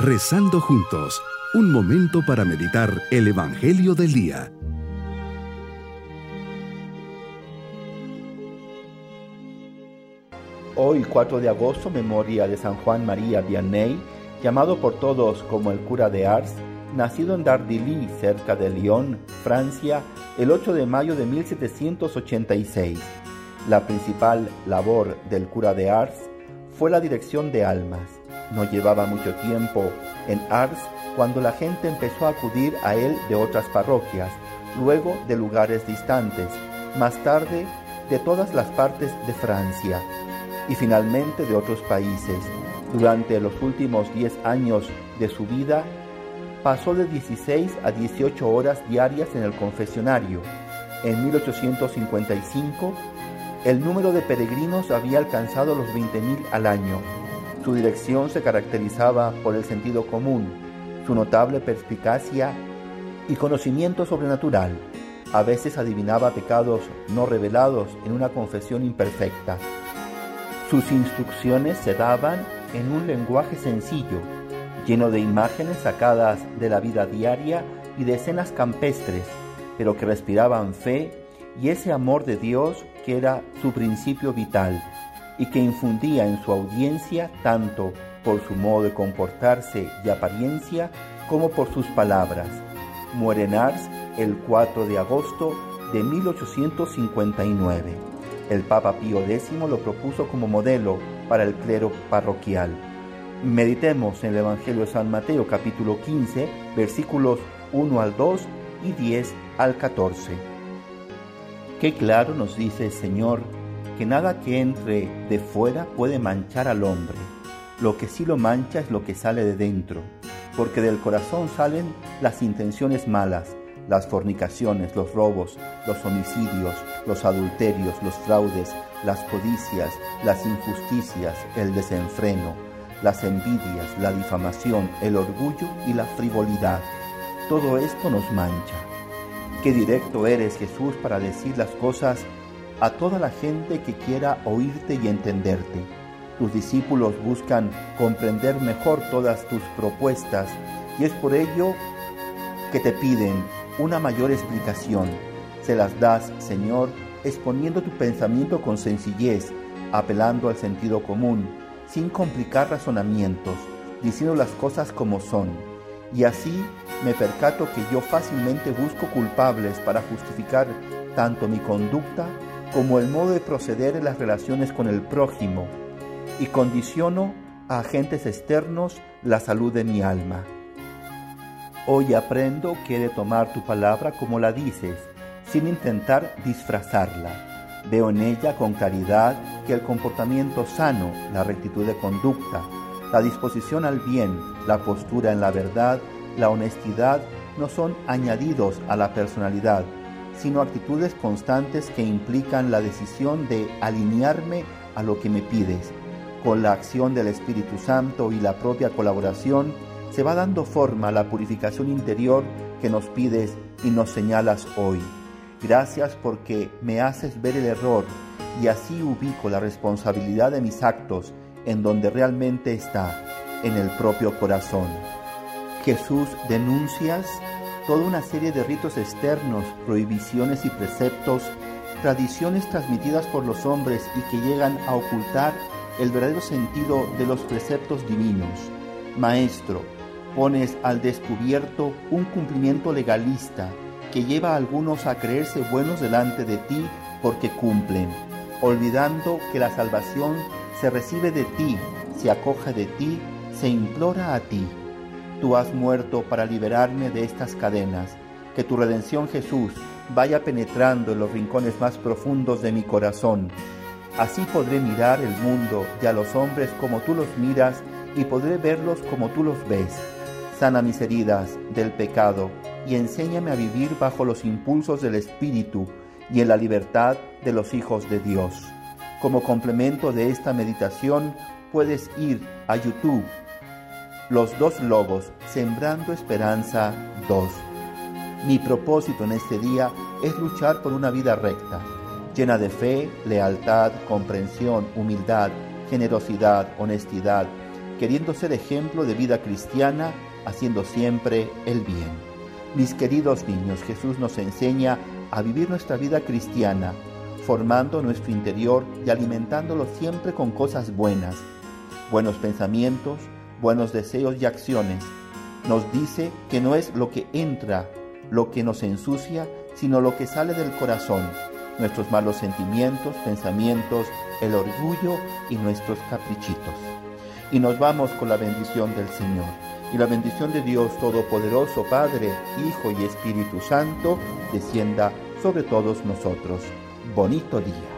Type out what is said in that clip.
Rezando juntos, un momento para meditar el Evangelio del Día. Hoy, 4 de agosto, memoria de San Juan María Vianney, llamado por todos como el cura de Ars, nacido en Dardilly, cerca de Lyon, Francia, el 8 de mayo de 1786. La principal labor del cura de Ars fue la dirección de almas. No llevaba mucho tiempo en Ars cuando la gente empezó a acudir a él de otras parroquias, luego de lugares distantes, más tarde de todas las partes de Francia y finalmente de otros países. Durante los últimos 10 años de su vida, pasó de 16 a 18 horas diarias en el confesionario. En 1855, el número de peregrinos había alcanzado los 20.000 al año. Su dirección se caracterizaba por el sentido común, su notable perspicacia y conocimiento sobrenatural. A veces adivinaba pecados no revelados en una confesión imperfecta. Sus instrucciones se daban en un lenguaje sencillo, lleno de imágenes sacadas de la vida diaria y de escenas campestres, pero que respiraban fe y ese amor de Dios que era su principio vital y que infundía en su audiencia tanto por su modo de comportarse y apariencia como por sus palabras. Muere en Ars el 4 de agosto de 1859. El Papa Pío X lo propuso como modelo para el clero parroquial. Meditemos en el Evangelio de San Mateo capítulo 15 versículos 1 al 2 y 10 al 14. Qué claro nos dice el Señor que nada que entre de fuera puede manchar al hombre. Lo que sí lo mancha es lo que sale de dentro, porque del corazón salen las intenciones malas, las fornicaciones, los robos, los homicidios, los adulterios, los fraudes, las codicias, las injusticias, el desenfreno, las envidias, la difamación, el orgullo y la frivolidad. Todo esto nos mancha. Qué directo eres Jesús para decir las cosas a toda la gente que quiera oírte y entenderte. Tus discípulos buscan comprender mejor todas tus propuestas y es por ello que te piden una mayor explicación. Se las das, Señor, exponiendo tu pensamiento con sencillez, apelando al sentido común, sin complicar razonamientos, diciendo las cosas como son. Y así me percato que yo fácilmente busco culpables para justificar tanto mi conducta como el modo de proceder en las relaciones con el prójimo y condiciono a agentes externos la salud de mi alma. Hoy aprendo que de tomar tu palabra como la dices, sin intentar disfrazarla. Veo en ella con claridad que el comportamiento sano, la rectitud de conducta, la disposición al bien, la postura en la verdad, la honestidad no son añadidos a la personalidad, sino actitudes constantes que implican la decisión de alinearme a lo que me pides. Con la acción del Espíritu Santo y la propia colaboración, se va dando forma a la purificación interior que nos pides y nos señalas hoy. Gracias porque me haces ver el error y así ubico la responsabilidad de mis actos en donde realmente está, en el propio corazón. Jesús, denuncias toda una serie de ritos externos, prohibiciones y preceptos, tradiciones transmitidas por los hombres y que llegan a ocultar el verdadero sentido de los preceptos divinos. Maestro, pones al descubierto un cumplimiento legalista que lleva a algunos a creerse buenos delante de ti porque cumplen, olvidando que la salvación se recibe de ti, se acoge de ti, se implora a ti. Tú has muerto para liberarme de estas cadenas. Que tu redención Jesús vaya penetrando en los rincones más profundos de mi corazón. Así podré mirar el mundo y a los hombres como tú los miras y podré verlos como tú los ves. Sana mis heridas del pecado y enséñame a vivir bajo los impulsos del Espíritu y en la libertad de los hijos de Dios. Como complemento de esta meditación puedes ir a YouTube los dos lobos, Sembrando Esperanza 2. Mi propósito en este día es luchar por una vida recta, llena de fe, lealtad, comprensión, humildad, generosidad, honestidad, queriendo ser ejemplo de vida cristiana, haciendo siempre el bien. Mis queridos niños, Jesús nos enseña a vivir nuestra vida cristiana, formando nuestro interior y alimentándolo siempre con cosas buenas, buenos pensamientos, buenos deseos y acciones. Nos dice que no es lo que entra lo que nos ensucia, sino lo que sale del corazón, nuestros malos sentimientos, pensamientos, el orgullo y nuestros caprichitos. Y nos vamos con la bendición del Señor. Y la bendición de Dios Todopoderoso, Padre, Hijo y Espíritu Santo, descienda sobre todos nosotros. Bonito día.